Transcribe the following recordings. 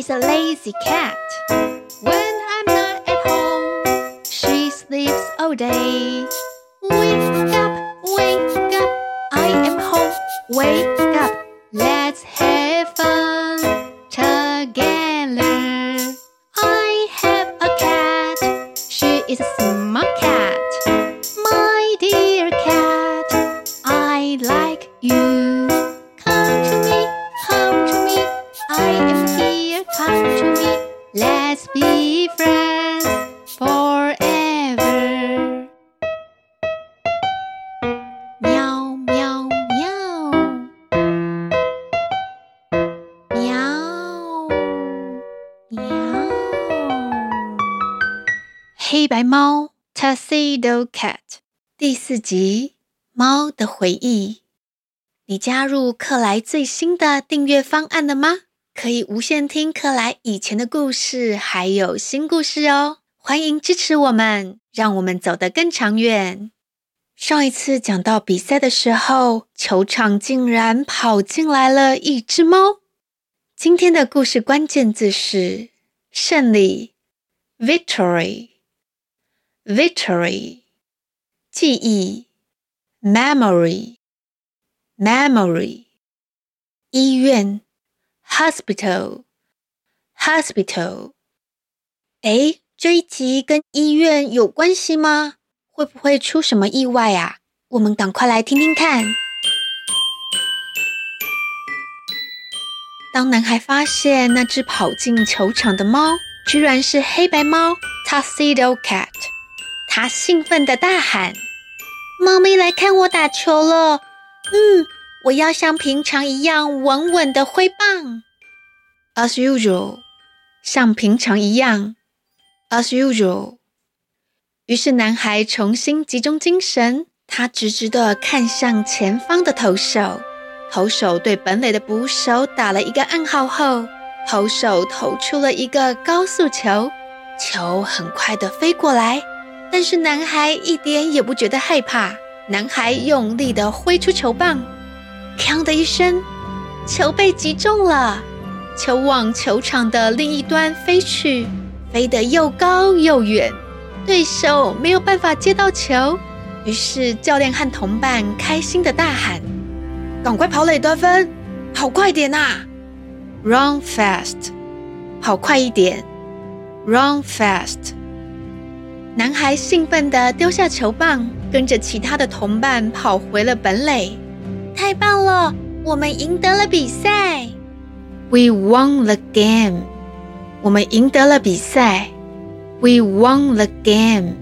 is a lazy cat. When I'm not at home, she sleeps all day. 黑白猫 Tuxedo Cat 第四集：猫的回忆。你加入克莱最新的订阅方案了吗？可以无限听克莱以前的故事，还有新故事哦！欢迎支持我们，让我们走得更长远。上一次讲到比赛的时候，球场竟然跑进来了一只猫。今天的故事关键字是胜利 （Victory） Victory，记忆 （memory）。Memory，医院，Hospital，Hospital。诶，这一集跟医院有关系吗？会不会出什么意外啊？我们赶快来听听看。当男孩发现那只跑进球场的猫，居然是黑白猫 Tuxedo Cat，他兴奋地大喊：“猫咪来看我打球了！”嗯，我要像平常一样稳稳的挥棒，as usual，像平常一样，as usual。于是男孩重新集中精神，他直直的看向前方的投手，投手对本垒的捕手打了一个暗号后，投手投出了一个高速球，球很快的飞过来，但是男孩一点也不觉得害怕。男孩用力地挥出球棒，锵的一声，球被击中了，球往球场的另一端飞去，飞得又高又远，对手没有办法接到球，于是教练和同伴开心地大喊：“赶快跑垒得分，跑快点啊！Run fast，跑快一点，Run fast。”男孩兴奋地丢下球棒，跟着其他的同伴跑回了本垒。太棒了，我们赢得了比赛！We won the game。我们赢得了比赛！We won the game。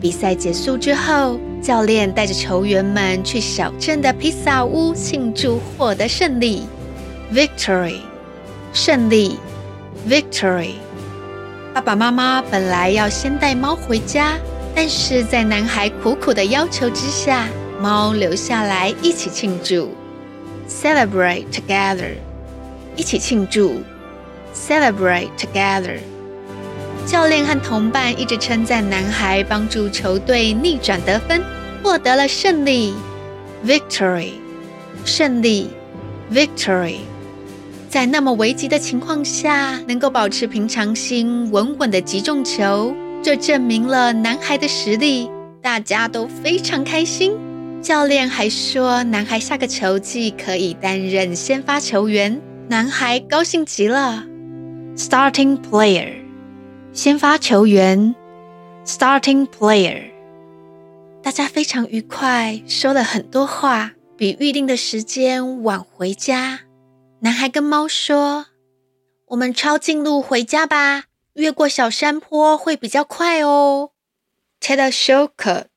比赛结束之后，教练带着球员们去小镇的披萨屋庆祝获得胜利。Victory，胜利！Victory。爸爸妈妈本来要先带猫回家，但是在男孩苦苦的要求之下，猫留下来一起庆祝，celebrate together，一起庆祝，celebrate together。教练和同伴一直称赞男孩帮助球队逆转得分，获得了胜利，victory，胜利，victory。在那么危急的情况下，能够保持平常心，稳稳的击中球，这证明了男孩的实力。大家都非常开心。教练还说，男孩下个球季可以担任先发球员。男孩高兴极了。Starting player，先发球员。Starting player，大家非常愉快，说了很多话，比预定的时间晚回家。男孩跟猫说：“我们抄近路回家吧，越过小山坡会比较快哦。” Take a shortcut，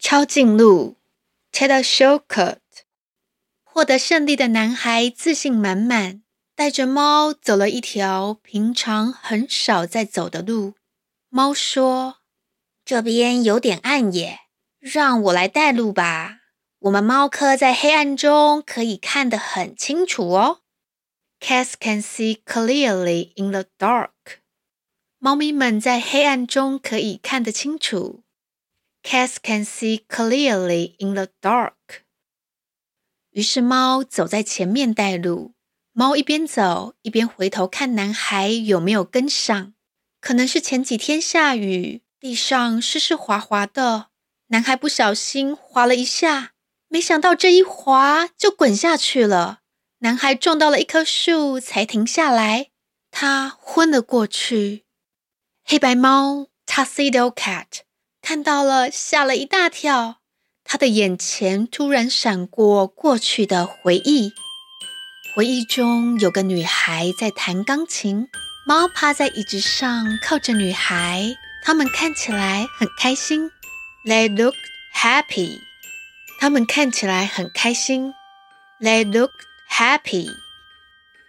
抄近路。Take a shortcut。获得胜利的男孩自信满满，带着猫走了一条平常很少在走的路。猫说：“这边有点暗耶，让我来带路吧。”我们猫科在黑暗中可以看得很清楚哦。Cats can see clearly in the dark。猫咪们在黑暗中可以看得清楚。Cats can see clearly in the dark。于是猫走在前面带路。猫一边走一边回头看男孩有没有跟上。可能是前几天下雨，地上湿湿滑滑的，男孩不小心滑了一下，没想到这一滑就滚下去了。男孩撞到了一棵树才停下来，他昏了过去。黑白猫 Tuxedo Cat 看到了，吓了一大跳。他的眼前突然闪过过去的回忆，回忆中有个女孩在弹钢琴。猫趴在椅子上，靠着女孩。他们看起来很开心。They look happy。他们看起来很开心。They looked happy。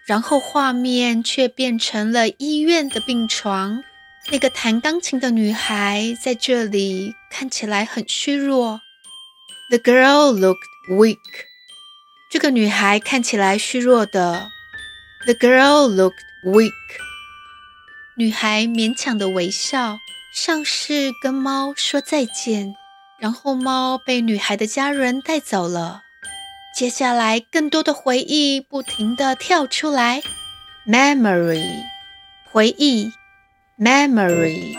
然后画面却变成了医院的病床。那个弹钢琴的女孩在这里看起来很虚弱。The girl looked weak。这个女孩看起来虚弱的。The girl looked weak。女孩勉强的微笑，像是跟猫说再见，然后猫被女孩的家人带走了。接下来，更多的回忆不停地跳出来，memory，回忆，memory。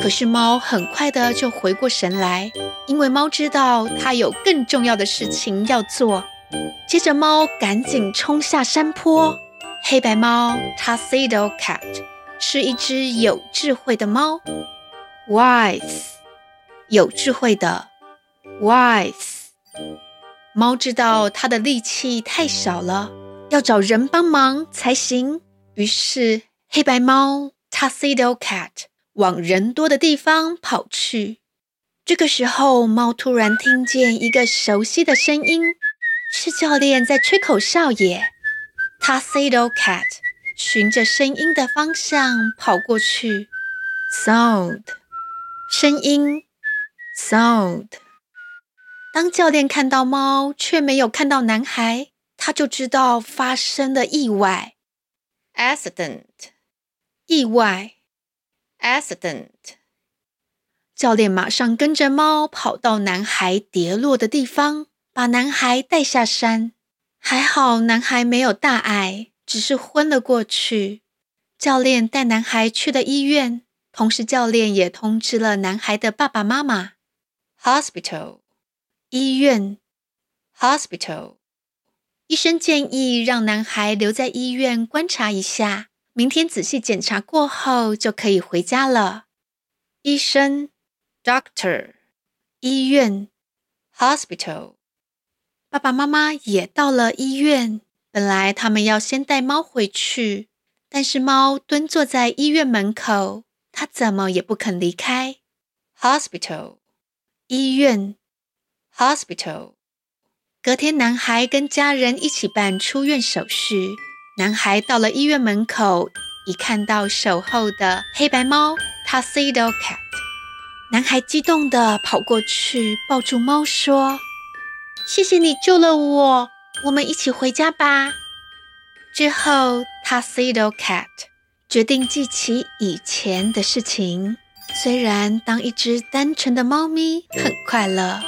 可是猫很快的就回过神来，因为猫知道它有更重要的事情要做。接着，猫赶紧冲下山坡。黑白猫，Tuxedo Cat。是一只有智慧的猫，wise，有智慧的，wise。猫知道它的力气太小了，要找人帮忙才行。于是，黑白猫 Tuxedo Cat 往人多的地方跑去。这个时候，猫突然听见一个熟悉的声音，是教练在吹口哨耶。Tuxedo Cat。循着声音的方向跑过去，sound，声音，sound。当教练看到猫却没有看到男孩，他就知道发生了意外，accident，意外，accident。教练马上跟着猫跑到男孩跌落的地方，把男孩带下山。还好男孩没有大碍。只是昏了过去。教练带男孩去了医院，同时教练也通知了男孩的爸爸妈妈。Hospital，医院。Hospital，医生建议让男孩留在医院观察一下，明天仔细检查过后就可以回家了。医生，Doctor，医院。Hospital，爸爸妈妈也到了医院。本来他们要先带猫回去，但是猫蹲坐在医院门口，它怎么也不肯离开。Hospital，医院。Hospital。隔天，男孩跟家人一起办出院手续。男孩到了医院门口，一看到守候的黑白猫 Tuxedo Cat，男孩激动地跑过去抱住猫，说：“谢谢你救了我。”我们一起回家吧。之后，Tuxedo Cat 决定记起以前的事情。虽然当一只单纯的猫咪很快乐，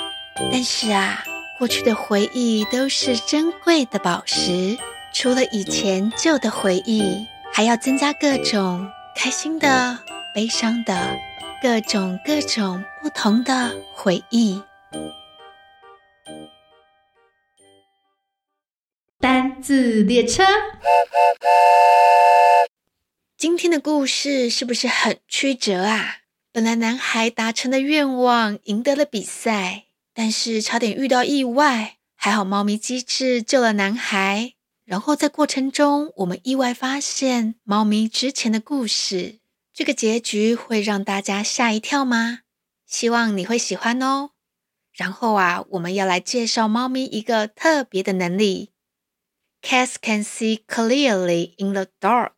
但是啊，过去的回忆都是珍贵的宝石。除了以前旧的回忆，还要增加各种开心的、悲伤的、各种各种不同的回忆。单字列车，今天的故事是不是很曲折啊？本来男孩达成的愿望，赢得了比赛，但是差点遇到意外，还好猫咪机智救了男孩。然后在过程中，我们意外发现猫咪之前的故事，这个结局会让大家吓一跳吗？希望你会喜欢哦。然后啊，我们要来介绍猫咪一个特别的能力。Cats can see clearly in the dark。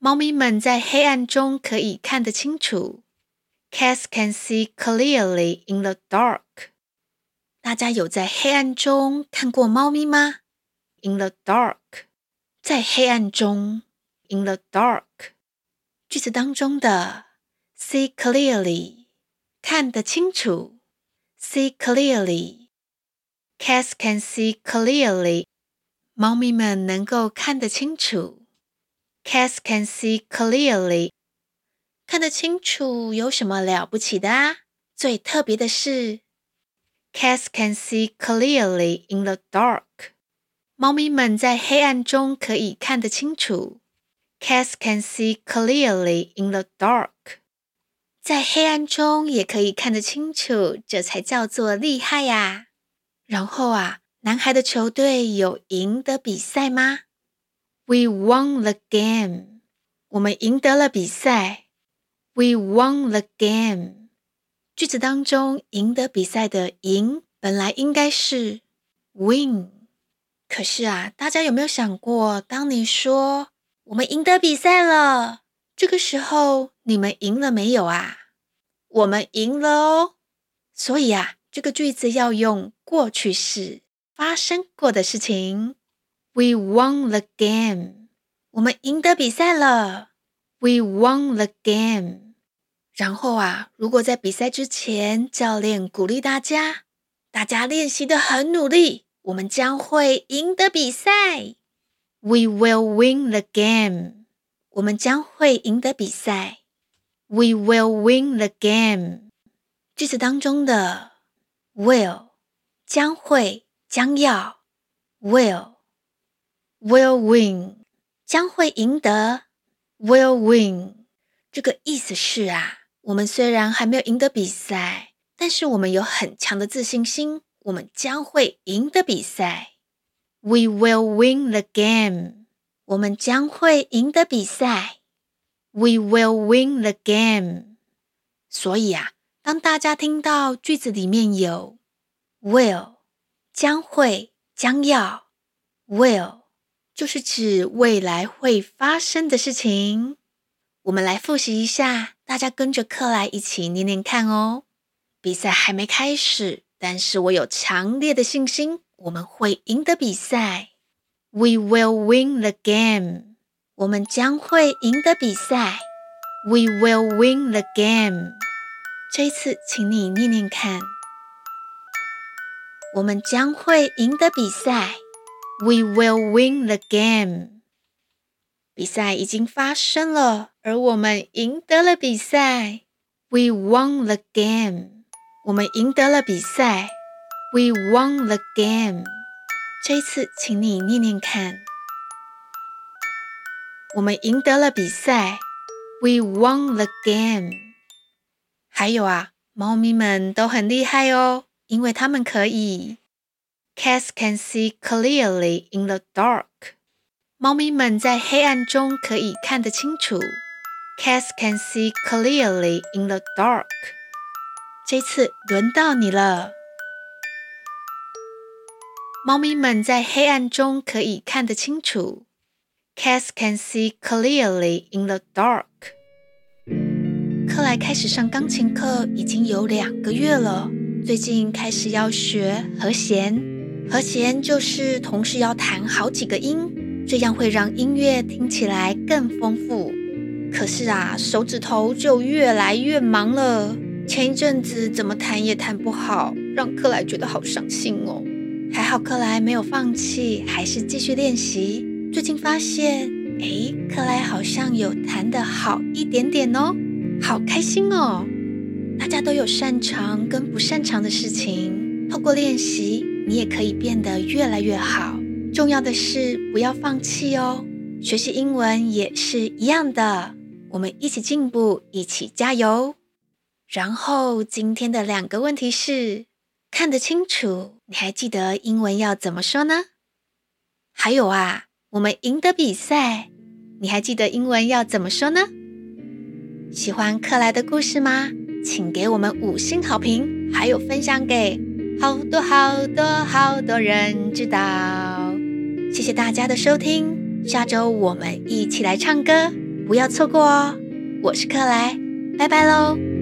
猫咪们在黑暗中可以看得清楚。Cats can see clearly in the dark。大家有在黑暗中看过猫咪吗？In the dark，在黑暗中。In the dark，句子当中的 see clearly，看得清楚。See clearly，Cats can see clearly。 猫咪们能够看得清楚。Cats can see clearly。 看得清楚有什么了不起的啊？最特别的是，Cats can see clearly in the dark。猫咪们在黑暗中可以看得清楚。Cats can see clearly in the dark。在黑暗中也可以看得清楚，这才叫做厉害呀！然后啊，男孩的球队有赢得比赛吗？We won the game。我们赢得了比赛。We won the game。句子当中，赢得比赛的“赢”本来应该是 “win”，可是啊，大家有没有想过，当你说“我们赢得比赛了”，这个时候你们赢了没有啊？我们赢了哦。所以啊，这个句子要用过去式，发生过的事情。We won the game。我们赢得比赛了。We won the game。然后啊，如果在比赛之前，教练鼓励大家，大家练习得很努力，我们将会赢得比赛。We will win the game。我们将会赢得比赛。We will win the game。句子当中的 will 将会、将要 will will win 将会赢得 Will win。这个意思是啊，我们虽然还没有赢得比赛，但是我们有很强的自信心，我们将会赢得比赛。We will win the game。我们将会赢得比赛。We will win the game。所以啊，当大家听到句子里面有 will 将会、将要 will，就是指未来会发生的事情。我们来复习一下，大家跟着克莱一起念念看哦。比赛还没开始，但是我有强烈的信心，我们会赢得比赛。We will win the game。我们将会赢得比赛。We will win the game。这一次，请你念念看。我们将会赢得比赛。We will win the game。比赛已经发生了。而我们赢得了比赛，We won the game。我们赢得了比赛，We won the game。这次，请你念念看。我们赢得了比赛，We won the game。还有啊，猫咪们都很厉害哦，因为它们可以。Cats can see clearly in the dark。猫咪们在黑暗中可以看得清楚。Cats can see clearly in the dark。这次轮到你了。猫咪们在黑暗中可以看得清楚。Cats can see clearly in the dark。克莱开始上钢琴课已经有两个月了，最近开始要学和弦。和弦就是同时要弹好几个音，这样会让音乐听起来更丰富。可是啊，手指头就越来越忙了。前一阵子怎么弹也弹不好，让克莱觉得好伤心哦。还好克莱没有放弃，还是继续练习。最近发现，哎，克莱好像有弹得好一点点哦，好开心哦。大家都有擅长跟不擅长的事情，透过练习，你也可以变得越来越好。重要的是不要放弃哦。学习英文也是一样的。我们一起进步，一起加油。然后今天的两个问题是：看得清楚，你还记得英文要怎么说呢？还有啊，我们赢得比赛，你还记得英文要怎么说呢？喜欢克莱的故事吗？请给我们五星好评，还有分享给好多好多好多人知道。谢谢大家的收听，下周我们一起来唱歌。不要错过哦！我是克莱，拜拜喽。